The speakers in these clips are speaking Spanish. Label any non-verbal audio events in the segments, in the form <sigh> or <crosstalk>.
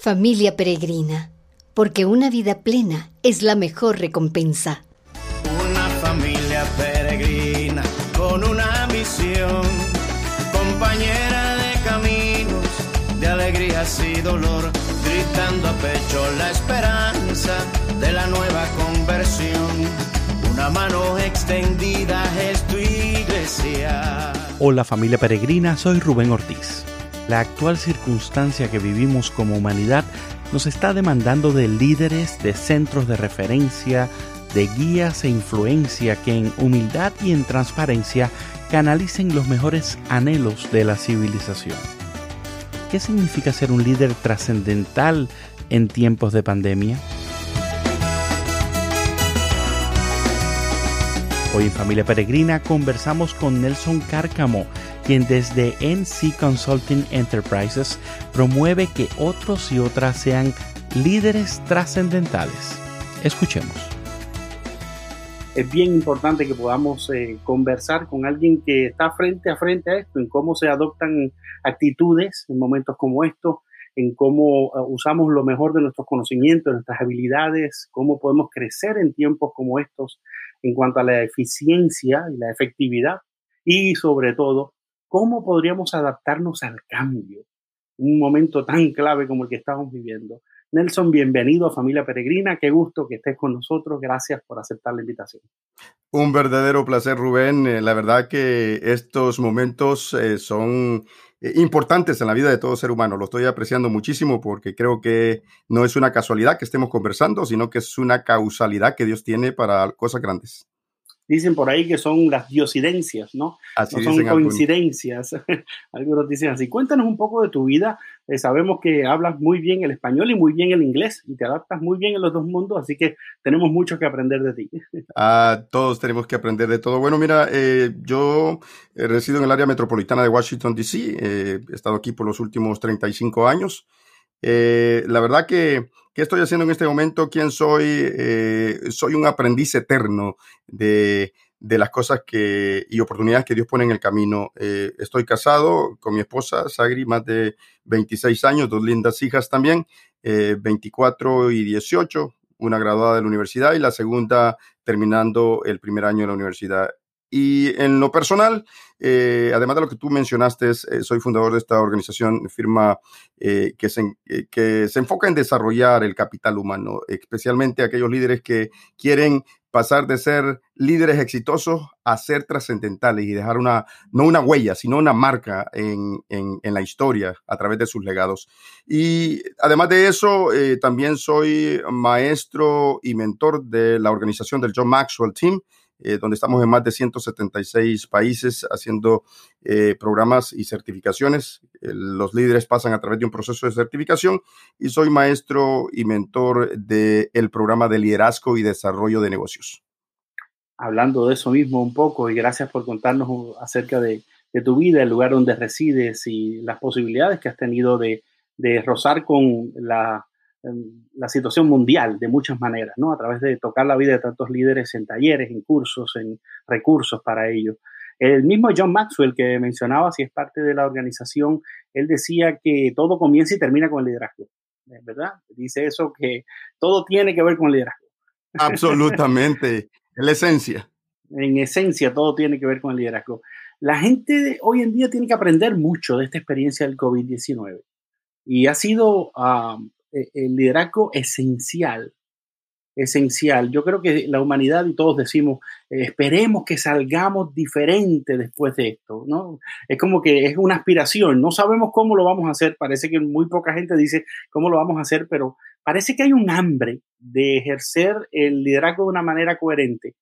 Familia peregrina, porque una vida plena es la mejor recompensa. Una familia peregrina con una misión, compañera de caminos, de alegrías y dolor, gritando a pecho la esperanza de la nueva conversión. Una mano extendida es tu iglesia. Hola familia peregrina, soy Rubén Ortiz. La actual circunstancia que vivimos como humanidad nos está demandando de líderes, de centros de referencia, de guías e influencia que en humildad y en transparencia canalicen los mejores anhelos de la civilización. ¿Qué significa ser un líder trascendental en tiempos de pandemia? Hoy en Familia Peregrina conversamos con Nelson Cárcamo, quien desde NC Consulting Enterprises promueve que otros y otras sean líderes trascendentales. Escuchemos. Es bien importante que podamos eh, conversar con alguien que está frente a frente a esto, en cómo se adoptan actitudes en momentos como estos, en cómo uh, usamos lo mejor de nuestros conocimientos, nuestras habilidades, cómo podemos crecer en tiempos como estos en cuanto a la eficiencia y la efectividad y sobre todo cómo podríamos adaptarnos al cambio, un momento tan clave como el que estamos viviendo. Nelson, bienvenido a Familia Peregrina, qué gusto que estés con nosotros, gracias por aceptar la invitación. Un verdadero placer, Rubén. Eh, la verdad que estos momentos eh, son eh, importantes en la vida de todo ser humano. Lo estoy apreciando muchísimo porque creo que no es una casualidad que estemos conversando, sino que es una causalidad que Dios tiene para cosas grandes. Dicen por ahí que son las diosidencias, ¿no? Así no son coincidencias. <laughs> Algunos. dicen así. Cuéntanos un poco de tu vida. Eh, sabemos que hablas muy bien el español y muy bien el inglés y te adaptas muy bien en los dos mundos, así que tenemos mucho que aprender de ti. <laughs> Ah, todos tenemos que aprender de todo. Bueno, mira, eh, yo eh, resido en el área metropolitana de Washington, D.C. he estado aquí por los últimos 35 años. la verdad que ¿Qué estoy haciendo en este momento? ¿Quién soy? Eh, soy un aprendiz eterno de, las cosas que, y oportunidades que Dios pone en el camino. Eh, estoy casado con mi esposa, Sagri, más de 26 años, dos lindas hijas también, 24 eh, y 18, una graduada de la universidad y la segunda terminando el primer año de la universidad. Y en lo personal, eh, además de lo que tú mencionaste, eh, soy fundador de esta organización, firma eh, que, se, que se enfoca en desarrollar el capital humano, especialmente aquellos líderes que quieren pasar de ser líderes exitosos a ser trascendentales y dejar una, no una huella, sino una marca en, en, en, la historia a través de sus legados. Y además de eso, también soy maestro y mentor de la organización del John Maxwell Team, eh, donde estamos en más de 176 países haciendo eh, programas y certificaciones. los líderes pasan a través de un proceso de certificación y soy maestro y mentor del programa de liderazgo y desarrollo de negocios. Hablando de eso mismo un poco y gracias por contarnos acerca de, tu vida, el lugar donde resides y las posibilidades que has tenido de rozar con la la situación mundial de muchas maneras, ¿no? A través de tocar la vida de tantos líderes en talleres, en cursos, en recursos para ello. El mismo John Maxwell que mencionaba, si es parte de la organización, él decía que todo comienza y termina con el liderazgo, ¿verdad? Dice eso que todo tiene que ver con el liderazgo. Absolutamente, en la esencia. En esencia, todo tiene que ver con el liderazgo. La gente hoy en día tiene que aprender mucho de esta experiencia del COVID-19 y ha sido ah, el liderazgo esencial, esencial. Yo creo que la humanidad y todos decimos, eh, esperemos que salgamos diferente después de esto, ¿no? Es como que es una aspiración, no sabemos cómo lo vamos a hacer, parece que muy poca gente dice cómo lo vamos a hacer, pero parece que hay un hambre de ejercer el liderazgo de una manera coherente.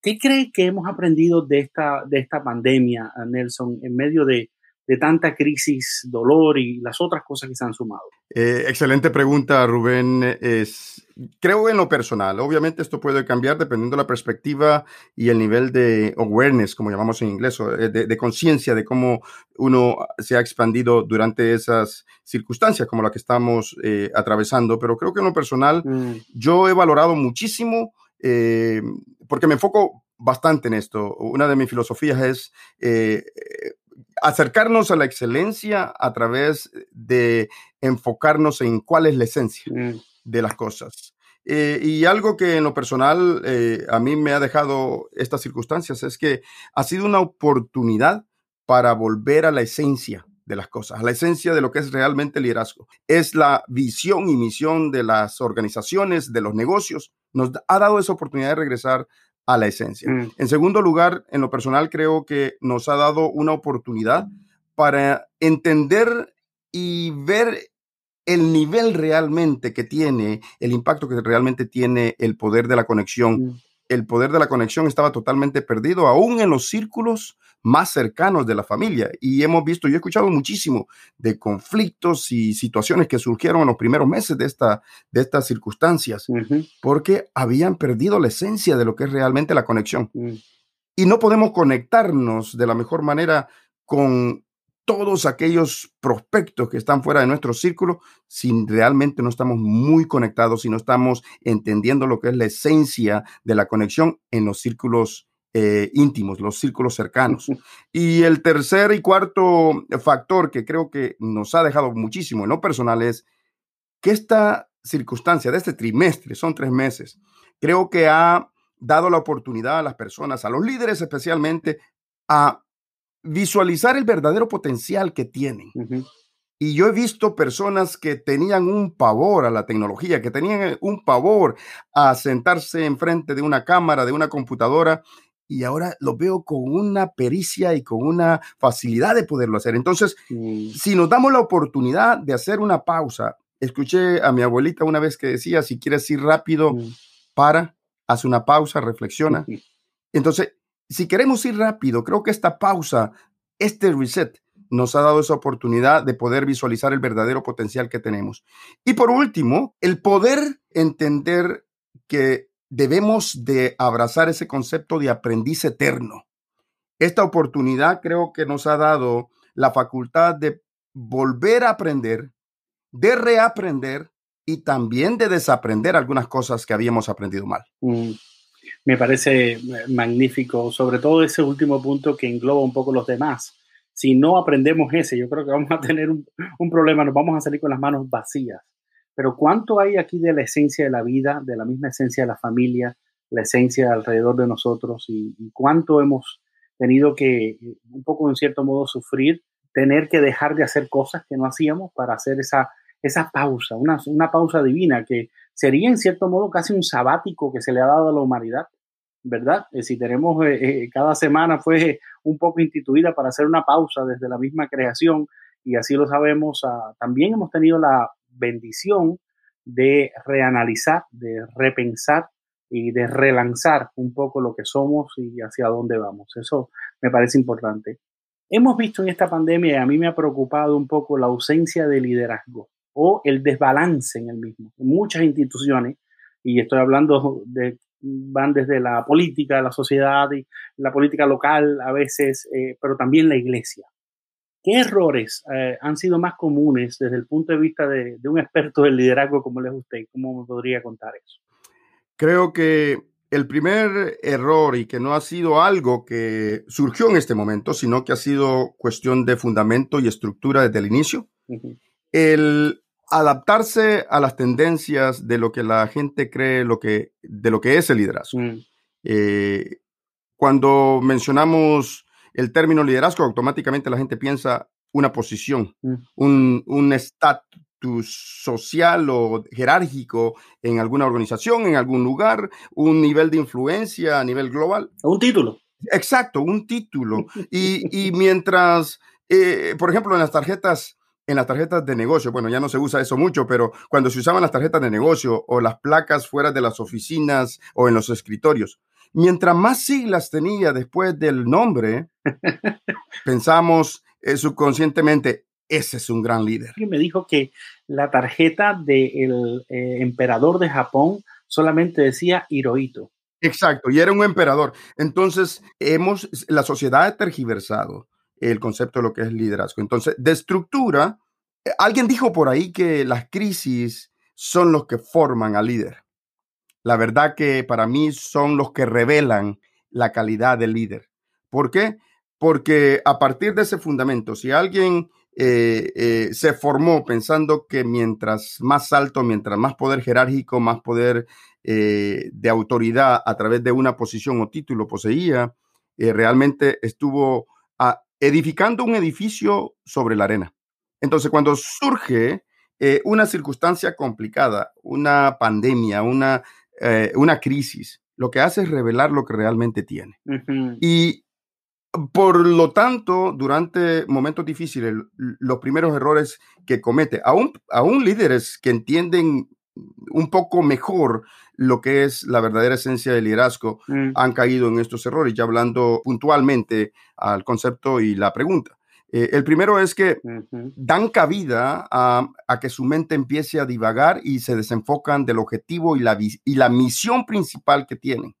¿Qué cree que hemos aprendido de esta, de esta pandemia, Nelson, en medio de, de tanta crisis, dolor y las otras cosas que se han sumado? Eh, excelente pregunta, Rubén. Es, creo en lo personal. Obviamente esto puede cambiar dependiendo de la perspectiva y el nivel de awareness, como llamamos en inglés, eh, de, conciencia de cómo uno se ha expandido durante esas circunstancias como la que estamos eh, atravesando. Pero creo que en lo personal mm. yo he valorado muchísimo porque me enfoco bastante en esto. Una de mis filosofías es acercarnos a la excelencia a través de enfocarnos en cuál es la esencia Mm, de las cosas. Eh, y algo que en lo personal eh, a mí me ha dejado estas circunstancias es que ha sido una oportunidad para volver a la esencia de las cosas, a la esencia de lo que es realmente el liderazgo. Es la visión y misión de las organizaciones, de los negocios. Nos ha dado esa oportunidad de regresar a la esencia. mm, En segundo lugar, en lo personal creo que nos ha dado una oportunidad para entender y ver el nivel realmente que tiene, el impacto que realmente tiene el poder de la conexión. mm, El poder de la conexión estaba totalmente perdido, aún en los círculos más cercanos de la familia. Y hemos visto, yo he escuchado muchísimo de conflictos y situaciones que surgieron en los primeros meses de, esta, de estas circunstancias, porque habían perdido la esencia de lo que es realmente la conexión. Mm, y no podemos conectarnos de la mejor manera con todos aquellos prospectos que están fuera de nuestro círculo si realmente no estamos muy conectados, si no estamos entendiendo lo que es la esencia de la conexión en los círculos eh, íntimos, los círculos cercanos. Y el tercer y cuarto factor que creo que nos ha dejado muchísimo en lo personal es que esta circunstancia de este trimestre, son tres meses, creo que ha dado la oportunidad a las personas, a los líderes especialmente, a visualizar el verdadero potencial que tienen. Y yo he visto personas que tenían un pavor a la tecnología, que tenían un pavor a sentarse enfrente de una cámara, de una computadora, y ahora lo veo con una pericia y con una facilidad de poderlo hacer. Entonces, si nos damos la oportunidad de hacer una pausa, escuché a mi abuelita una vez que decía, si quieres ir rápido, para, haz una pausa, reflexiona. Entonces, si queremos ir rápido, creo que esta pausa, este reset, nos ha dado esa oportunidad de poder visualizar el verdadero potencial que tenemos. Y por último, el poder entender que debemos de abrazar ese concepto de aprendiz eterno. Esta oportunidad creo que nos ha dado la facultad de volver a aprender, de reaprender y también de desaprender algunas cosas que habíamos aprendido mal. Mm, Me parece eh, magnífico, sobre todo ese último punto que engloba un poco los demás. Si no aprendemos ese, yo creo que vamos a tener un, un problema, nos vamos a salir con las manos vacías. Pero ¿cuánto hay aquí de la esencia de la vida, de la misma esencia de la familia, la esencia alrededor de nosotros y, cuánto hemos tenido que, eh, un poco en cierto modo, sufrir, tener que dejar de hacer cosas que no hacíamos para hacer esa, esa pausa, una, una pausa divina que sería en cierto modo casi un sabático que se le ha dado a la humanidad, ¿verdad? Eh, si tenemos, eh, cada semana fue un poco instituida para hacer una pausa desde la misma creación y así lo sabemos, ah, también hemos tenido la bendición de reanalizar, de repensar y de relanzar un poco lo que somos y hacia dónde vamos. Eso me parece importante. Hemos visto en esta pandemia, y a mí me ha preocupado un poco la ausencia de liderazgo o el desbalance en el mismo. Muchas instituciones, y estoy hablando de, van desde la política, la sociedad y la política local a veces, eh, pero también la iglesia. ¿Qué errores eh, han sido más comunes desde el punto de vista de, de un experto del liderazgo como es usted? ¿Cómo me podría contar eso? Creo que el primer error y que no ha sido algo que surgió en este momento, sino que ha sido cuestión de fundamento y estructura desde el inicio, Uh -huh. el adaptarse a las tendencias de lo que la gente cree lo que, de lo que es el liderazgo. Mm. Eh, cuando mencionamos el término liderazgo, automáticamente la gente piensa una posición, Mm. un, un estatus social o jerárquico en alguna organización, en algún lugar, un nivel de influencia a nivel global. Un título. Exacto, un título. <laughs> Y, y mientras, eh, por ejemplo, en las tarjetas, en las tarjetas de negocio, bueno, ya no se usa eso mucho, pero cuando se usaban las tarjetas de negocio o las placas fuera de las oficinas o en los escritorios, mientras más siglas tenía después del nombre, <laughs> pensamos eh, subconscientemente, ese es un gran líder. Me dijo que la tarjeta del eh, emperador de Japón solamente decía Hirohito. Exacto, y era un emperador. Entonces, hemos, la sociedad ha tergiversado el concepto de lo que es liderazgo. Entonces, de estructura, alguien dijo por ahí que las crisis son los que forman al líder. La verdad que para mí son los que revelan la calidad del líder. ¿Por qué? porque a partir de ese fundamento, si alguien eh, eh, se formó pensando que mientras más alto, mientras más poder jerárquico, más poder eh, de autoridad a través de una posición o título poseía, realmente estuvo ah, edificando un edificio sobre la arena. Entonces, cuando surge una circunstancia complicada, una pandemia, una, una crisis, lo que hace es revelar lo que realmente tiene. Y por lo tanto, durante momentos difíciles, los primeros errores que comete, aún, aún líderes que entienden un poco mejor lo que es la verdadera esencia del liderazgo, mm. han caído en estos errores, ya hablando puntualmente al concepto y la pregunta. Eh, el primero es que dan cabida a, que su mente empiece a divagar y se desenfocan del objetivo y la, y la misión principal que tienen.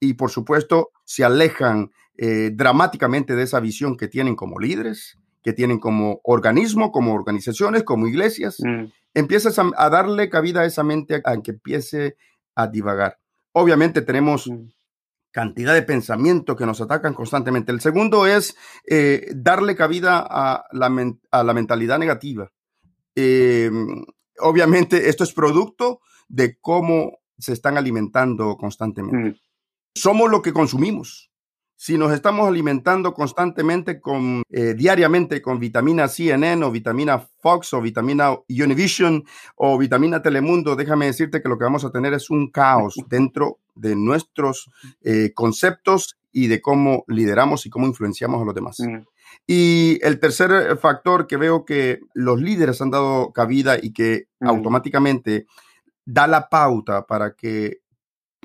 Y por supuesto, se alejan eh, dramáticamente de esa visión que tienen como líderes, que tienen como organismo, como organizaciones, como iglesias. Mm. Empiezas a, darle cabida a esa mente a que empiece a divagar. Obviamente tenemos mm. Cantidad de pensamientos que nos atacan constantemente. El segundo es eh, darle cabida a la, a la mentalidad negativa. Em, obviamente esto es producto de cómo se están alimentando constantemente. Mm. Somos lo que consumimos si nos estamos alimentando constantemente con eh, diariamente con vitamina CNN o vitamina Fox o vitamina Univision o vitamina Telemundo, déjame decirte que lo que vamos a tener es un caos <laughs> dentro de nuestros eh, conceptos y de cómo lideramos y cómo influenciamos a los demás. Mm. Y el tercer factor que veo que los líderes han dado cabida y que mm. automáticamente da la pauta para que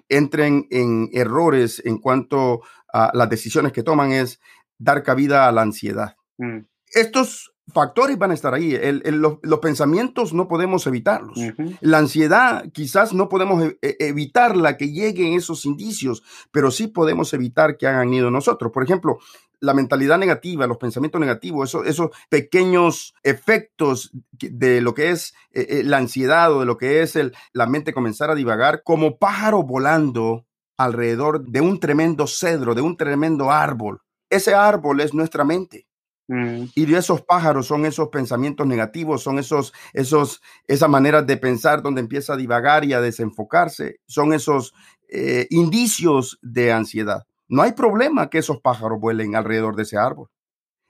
entren en errores en cuanto a las decisiones que toman es dar cabida a la ansiedad. Mm. Estos factores van a estar ahí. los, pensamientos no podemos evitarlos. La ansiedad quizás no podemos e, e, evitarla que lleguen esos indicios, pero sí podemos evitar que hagan ido nosotros. Por ejemplo, la mentalidad negativa, los pensamientos negativos, esos, esos pequeños efectos de lo que es eh, eh, la ansiedad o de lo que es el, la mente comenzar a divagar como pájaro volando alrededor de un tremendo cedro, de un tremendo árbol. Ese árbol es nuestra mente. Mm. Y de esos pájaros son esos pensamientos negativos, son esos, esos, esas maneras de pensar donde empieza a divagar y a desenfocarse, son esos eh, indicios de ansiedad. No hay problema que esos pájaros vuelen alrededor de ese árbol.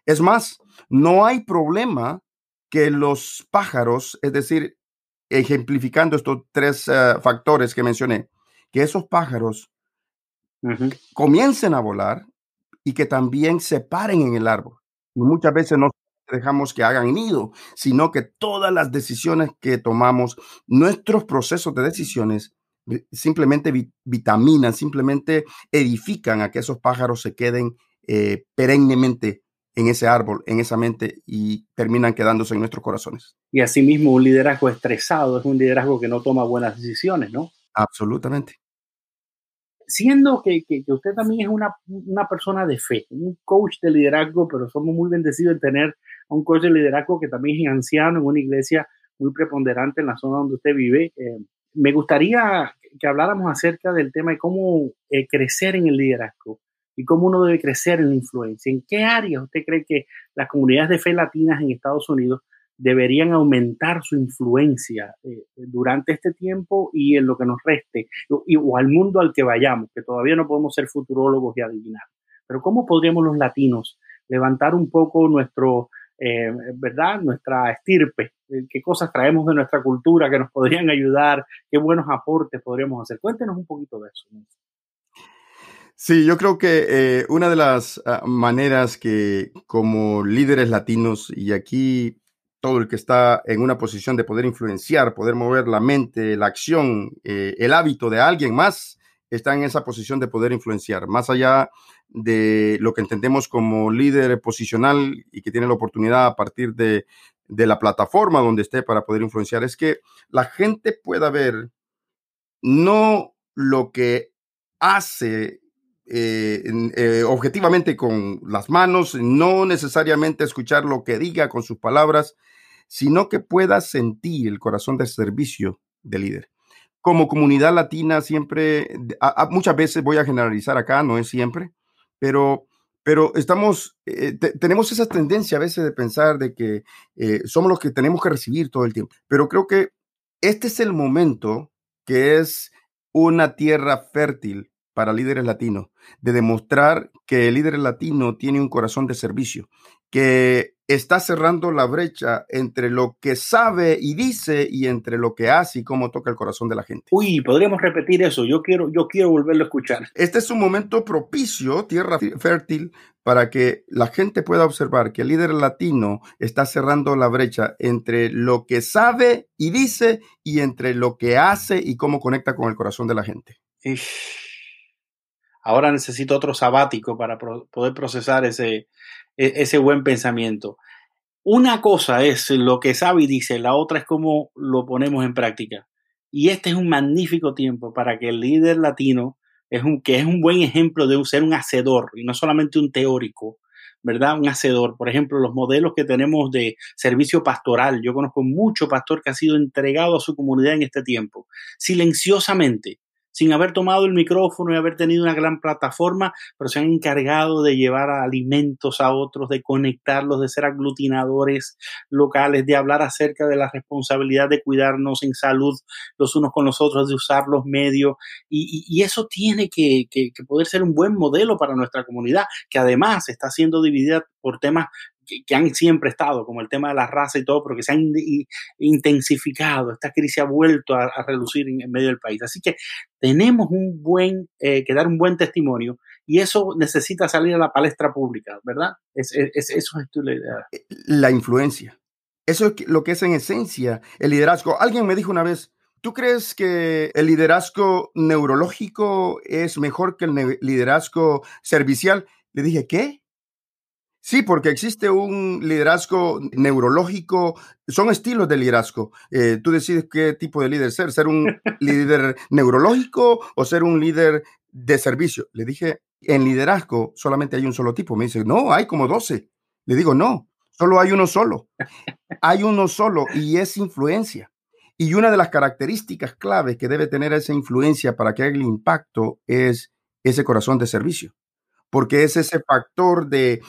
Es más, no hay problema que los pájaros, es decir, ejemplificando estos tres eh, factores que mencioné, que esos pájaros comiencen a volar y que también se paren en el árbol. Y muchas veces no dejamos que hagan nido, sino que todas las decisiones que tomamos, nuestros procesos de decisiones, simplemente vitaminan, simplemente edifican a que esos pájaros se queden eh, perennemente en ese árbol, en esa mente y terminan quedándose en nuestros corazones. Y asimismo, un liderazgo estresado es un liderazgo que no toma buenas decisiones, ¿no? Absolutamente. Siendo que, que, usted también es una, una, persona de fe, un coach de liderazgo, pero somos muy bendecidos de tener a un coach de liderazgo que también es anciano en una iglesia muy preponderante en la zona donde usted vive. Eh, me gustaría que habláramos acerca del tema de cómo eh, crecer en el liderazgo y cómo uno debe crecer en la influencia. ¿En qué áreas usted cree que las comunidades de fe latinas en Estados Unidos deberían aumentar su influencia eh, durante este tiempo y en lo que nos reste, o, al mundo al que vayamos, que todavía no podemos ser futurólogos y adivinar. Pero ¿cómo podríamos los latinos levantar un poco nuestro, eh, ¿verdad? Nuestra estirpe, eh, qué cosas traemos de nuestra cultura que nos podrían ayudar, qué buenos aportes podríamos hacer. Cuéntenos un poquito de eso. Sí, yo creo que una de las ah, maneras que como líderes latinos, y aquí todo el que está en una posición de poder influenciar, poder mover la mente, la acción, eh, el hábito de alguien más, está en esa posición de poder influenciar, más allá de lo que entendemos como líder posicional y que tiene la oportunidad a partir de, la plataforma donde esté para poder influenciar, es que la gente pueda ver no lo que hace eh, eh, objetivamente con las manos, no necesariamente escuchar lo que diga con sus palabras, sino que pueda sentir el corazón de servicio del líder. Como comunidad latina siempre, muchas veces voy a generalizar acá, no es siempre, pero pero estamos, eh, tenemos esa tendencia a veces de pensar de que somos los que tenemos que recibir todo el tiempo. Pero creo que este es el momento que es una tierra fértil para líderes latinos, de demostrar que el líder latino tiene un corazón de servicio, que está cerrando la brecha entre lo que sabe y dice y entre lo que hace y cómo toca el corazón de la gente. Uy, podríamos repetir eso. Yo quiero, yo quiero volverlo a escuchar. Este es un momento propicio, tierra fértil, para que la gente pueda observar que el líder latino está cerrando la brecha entre lo que sabe y dice y entre lo que hace y cómo conecta con el corazón de la gente. Ahora necesito otro sabático para poder procesar ese, e, ese buen pensamiento. Una cosa es lo que y dice, la otra es cómo lo ponemos en práctica. Y este es un magnífico tiempo para que el líder latino, es un, que es un buen ejemplo de ser un hacedor y no solamente un teórico, ¿verdad? Un hacedor. Por ejemplo, los modelos que tenemos de servicio pastoral. Yo conozco mucho pastor que ha sido entregado a su comunidad en este tiempo, silenciosamente, sin haber tomado el micrófono y haber tenido una gran plataforma, pero se han encargado de llevar alimentos a otros, de conectarlos, de ser aglutinadores locales, de hablar acerca de la responsabilidad de cuidarnos en salud los unos con los otros, de usar los medios. Y, eso tiene que, que poder ser un buen modelo para nuestra comunidad, que además está siendo dividida por temas que, han siempre estado, como el tema de la raza y todo, pero que se han intensificado. Esta crisis ha vuelto a, reducir en, medio del país. Así que tenemos un buen, eh, que dar un buen testimonio y eso necesita salir a la palestra pública, ¿verdad? Es, es, eso es la idea. La influencia. Eso es lo que es en esencia el liderazgo. Alguien me dijo una vez, ¿Tú crees que el liderazgo neurológico es mejor que el liderazgo servicial? Le dije, ¿qué? Sí, porque existe un liderazgo neurológico, son estilos de liderazgo. Eh, tú decides qué tipo de líder ser, ser un <laughs> líder neurológico o ser un líder de servicio. Le dije, en liderazgo solamente hay un solo tipo. Me dice, no, hay como 12. Le digo, no, solo hay uno solo. Hay uno solo y es influencia. Y una de las características claves que debe tener esa influencia para que haga el impacto es ese corazón de servicio porque es ese factor de,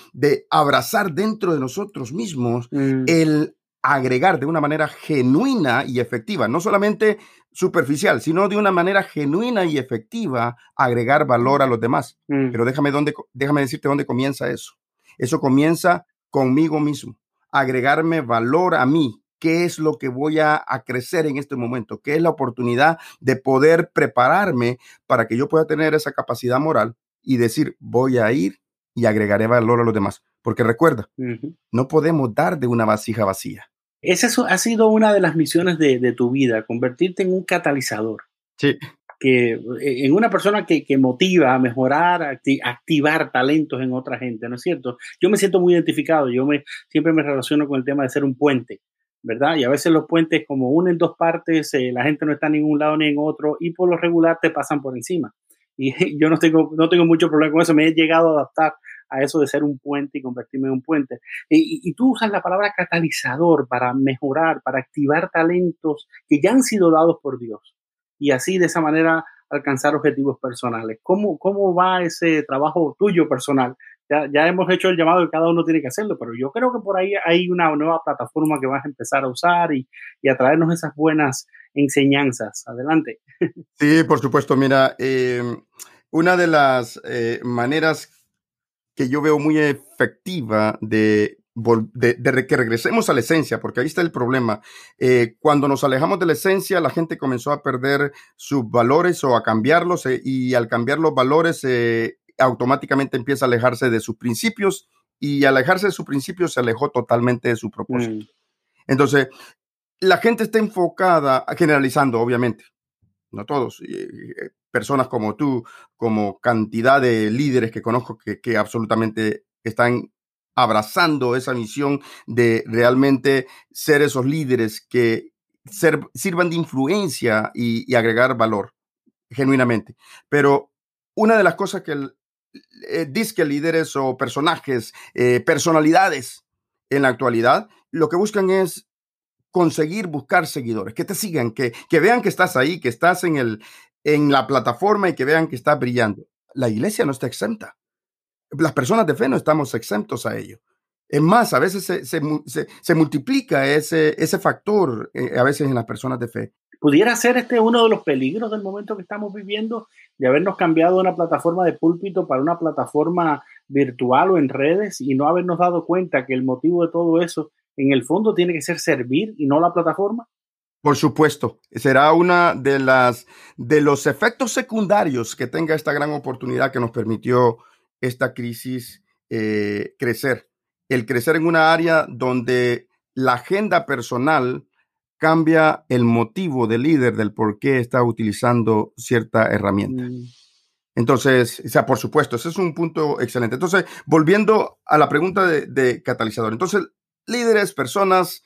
abrazar dentro de nosotros mismos mm. el agregar de una manera genuina y efectiva, no solamente superficial, sino de una manera genuina y efectiva, agregar valor a los demás. Mm. Pero déjame, dónde, déjame decirte dónde comienza eso. Eso comienza conmigo mismo, agregarme valor a mí, qué es lo que voy a, a, crecer en este momento, qué es la oportunidad de poder prepararme para que yo pueda tener esa capacidad moral y decir, voy a ir y agregaré valor a los demás. Porque recuerda, no podemos dar de una vasija vacía. Esa ha sido una de las misiones de, tu vida, convertirte en un catalizador. Sí. Que, eh, en una persona que, motiva a mejorar, a activar talentos en otra gente, ¿no es cierto? Yo me siento muy identificado, yo me, siempre me relaciono con el tema de ser un puente, ¿verdad? Y a veces los puentes como unen dos partes, eh, la gente no está en ningún lado ni en otro y por lo regular te pasan por encima y <laughs> yo no tengo, no tengo mucho problema con eso, me he llegado a adaptar a eso de ser un puente y convertirme en un puente. Y, tú usas la palabra catalizador para mejorar, para activar talentos que ya han sido dados por Dios y así de esa manera alcanzar objetivos personales. ¿Cómo, cómo va ese trabajo tuyo personal? Ya, hemos hecho el llamado que cada uno tiene que hacerlo, pero yo creo que por ahí hay una nueva plataforma que vas a empezar a usar y, y a traernos esas buenas enseñanzas. Adelante. <laughs> Sí, por supuesto. Mira, eh, una de las eh, maneras que yo veo muy efectiva de, de, que regresemos a la esencia, porque ahí está el problema. Eh, cuando nos alejamos de la esencia, la gente comenzó a perder sus valores o a cambiarlos y al cambiar los valores automáticamente empieza a alejarse de sus principios y al alejarse de sus principios se alejó totalmente de su propósito. Mm. Entonces, la gente está enfocada, generalizando, obviamente, no todos, eh, personas como tú, como cantidad de líderes que conozco que, absolutamente están abrazando esa misión de realmente ser esos líderes que sirvan de influencia y, agregar valor, genuinamente. Pero una de las cosas que el, eh, disque líderes o personajes, eh, personalidades en la actualidad, lo que buscan es conseguir buscar seguidores, que te sigan, que, que vean que estás ahí, que estás en, el, en la plataforma y que vean que estás brillando. La iglesia no está exenta. las personas de fe no estamos exentos a ello. Es más, a veces se, se, multiplica ese, ese factor, eh, a veces en las personas de fe. ¿Pudiera ser este uno de los peligros del momento que estamos viviendo, de habernos cambiado de una plataforma de púlpito para una plataforma virtual o en redes y no habernos dado cuenta que el motivo de todo eso, en el fondo, tiene que ser servir y no la plataforma? Por supuesto, será una de las de los efectos secundarios que tenga esta gran oportunidad que nos permitió esta crisis eh, crecer el crecer en una área donde la agenda personal cambia el motivo del líder del por qué está utilizando cierta herramienta. Mm. Entonces, o sea, por supuesto, ese es un punto excelente. Entonces, volviendo a la pregunta de, catalizador. Entonces, líderes, personas,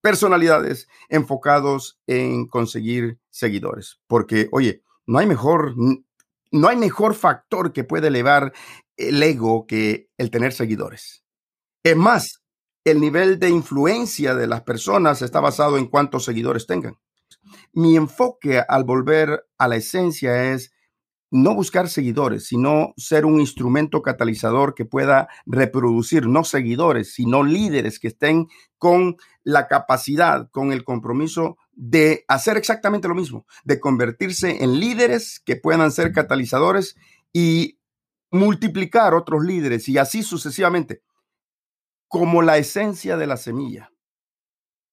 personalidades enfocados en conseguir seguidores. Porque, oye, no hay mejor, no hay mejor factor que puede elevar el ego que el tener seguidores. Es más, el nivel de influencia de las personas está basado en cuántos seguidores tengan. Mi enfoque al volver a la esencia es no buscar seguidores, sino ser un instrumento catalizador que pueda reproducir no seguidores, sino líderes que estén con la capacidad, con el compromiso de hacer exactamente lo mismo, de convertirse en líderes que puedan ser catalizadores y multiplicar otros líderes y así sucesivamente como la esencia de la semilla.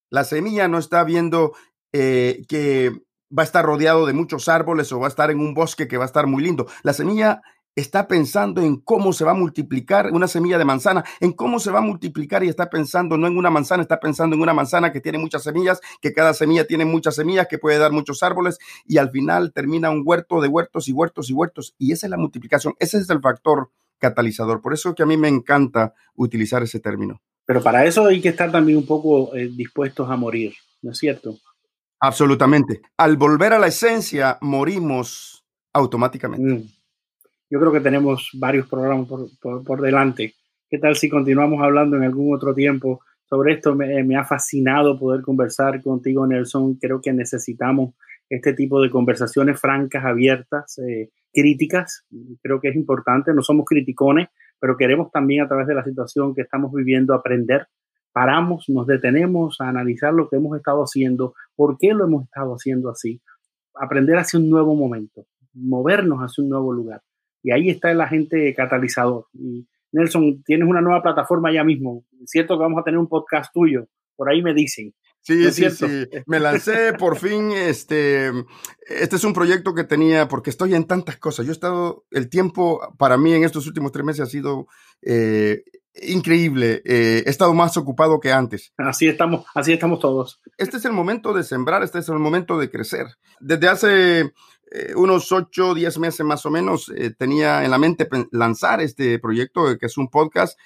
La semilla no está viendo eh, que va a estar rodeado de muchos árboles o va a estar en un bosque que va a estar muy lindo. La semilla está pensando en cómo se va a multiplicar una semilla de manzana, en cómo se va a multiplicar y está pensando no en una manzana, está pensando en una manzana que tiene muchas semillas, que cada semilla tiene muchas semillas, que puede dar muchos árboles y al final termina un huerto de huertos y huertos y huertos. Y esa es la multiplicación, ese es el factor catalizador. Por eso que a mí me encanta utilizar ese término. Pero para eso hay que estar también un poco eh, dispuestos a morir, ¿no es cierto? Absolutamente. Al volver a la esencia, morimos automáticamente. Mm. Yo creo que tenemos varios programas por, delante. ¿Qué tal si continuamos hablando en algún otro tiempo sobre esto? Me, ha fascinado poder conversar contigo, Nelson. Creo que necesitamos este tipo de conversaciones francas, abiertas, eh, críticas. Creo que es importante. No somos criticones, pero queremos también a través de la situación que estamos viviendo aprender. Paramos, nos detenemos a analizar lo que hemos estado haciendo, por qué lo hemos estado haciendo así, aprender hacia un nuevo momento, movernos hacia un nuevo lugar. Y ahí está el agente catalizador. Y Nelson, tienes una nueva plataforma ya mismo. Es cierto que vamos a tener un podcast tuyo. Por ahí me dicen. Sí, sí, sí. <laughs> Me lancé por fin. Este, este es un proyecto que tenía, porque estoy en tantas cosas. Yo he estado, el tiempo para mí en estos últimos tres meses ha sido eh, increíble. Eh, he estado más ocupado que antes. Así estamos, así estamos todos. Este es el momento de sembrar, este es el momento de crecer. Desde hace eh, unos 8 o 10 meses más o menos eh, tenía en la mente lanzar este proyecto eh, que es un podcast.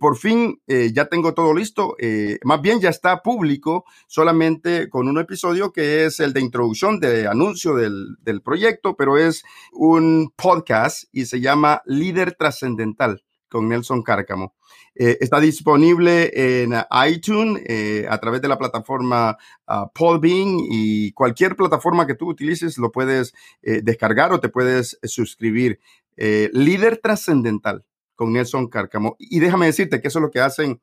por fin ya tengo todo listo. más bien ya está público solamente con un episodio que es el de introducción de anuncio del, del proyecto, pero es un podcast y se llama Líder Trascendental con Nelson Cárcamo. Eh, está disponible en iTunes eh, a través de la plataforma uh, Podbean y cualquier plataforma que tú utilices lo puedes eh, descargar o te puedes suscribir. Líder trascendental con Nelson Cárcamo. Y déjame decirte que eso es lo que hacen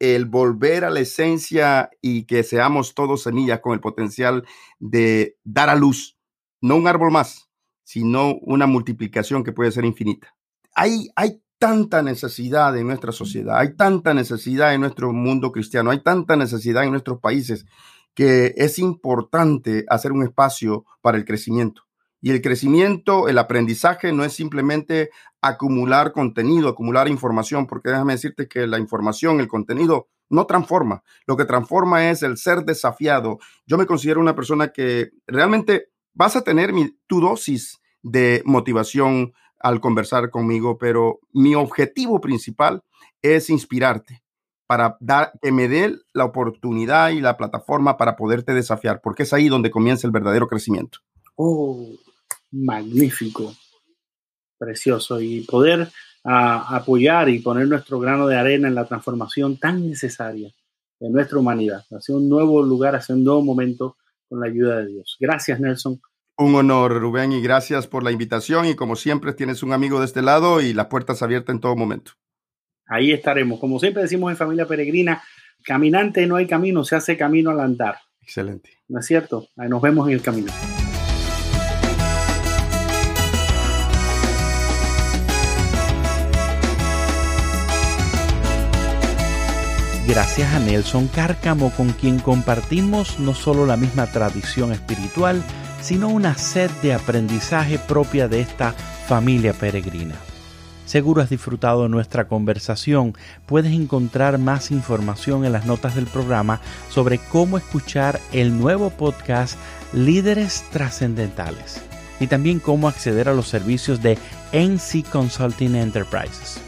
el volver a la esencia y que seamos todos semillas con el potencial de dar a luz, no un árbol más, sino una multiplicación que puede ser infinita. Hay, hay tanta necesidad en nuestra sociedad, hay tanta necesidad en nuestro mundo cristiano, hay tanta necesidad en nuestros países que es importante hacer un espacio para el crecimiento. Y el crecimiento, el aprendizaje no es simplemente acumular contenido, acumular información, porque déjame decirte que la información, el contenido no transforma. Lo que transforma es el ser desafiado. Yo me considero una persona que realmente vas a tener tu dosis de motivación, al conversar conmigo, pero mi objetivo principal es inspirarte para dar que me dé la oportunidad y la plataforma para poderte desafiar, porque es ahí donde comienza el verdadero crecimiento. Oh, magnífico, precioso y poder ah, apoyar y poner nuestro grano de arena en la transformación tan necesaria de nuestra humanidad, hacia un nuevo lugar, hacia un nuevo momento con la ayuda de Dios. Gracias, Nelson Un honor, Rubén, y gracias por la invitación. Y como siempre, tienes un amigo de este lado y las puertas abiertas en todo momento. Ahí estaremos. Como siempre decimos en Familia Peregrina, caminante no hay camino, se hace camino al andar. Excelente. ¿No es cierto? Ahí nos vemos en el camino. Gracias a Nelson Cárcamo, con quien compartimos no solo la misma tradición espiritual, sino una sed de aprendizaje propia de esta familia peregrina. Seguro has disfrutado de nuestra conversación. Puedes encontrar más información en las notas del programa sobre cómo escuchar el nuevo podcast Líderes Trascendentales y también cómo acceder a los servicios de NC Consulting Enterprises.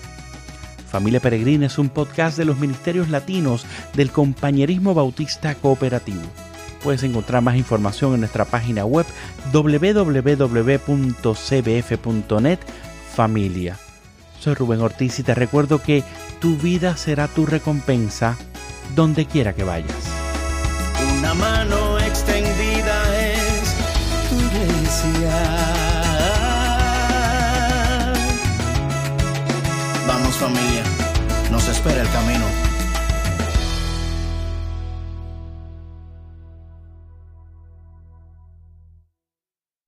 Familia Peregrina es un podcast de los Ministerios Latinos del Compañerismo Bautista Cooperativo. Puedes encontrar más información en nuestra página web www.cbf.net familia. Soy Rubén Ortiz y te recuerdo que tu vida será tu recompensa donde quiera que vayas. Una mano extendida es tu iglesia. Vamos familia, nos espera el camino.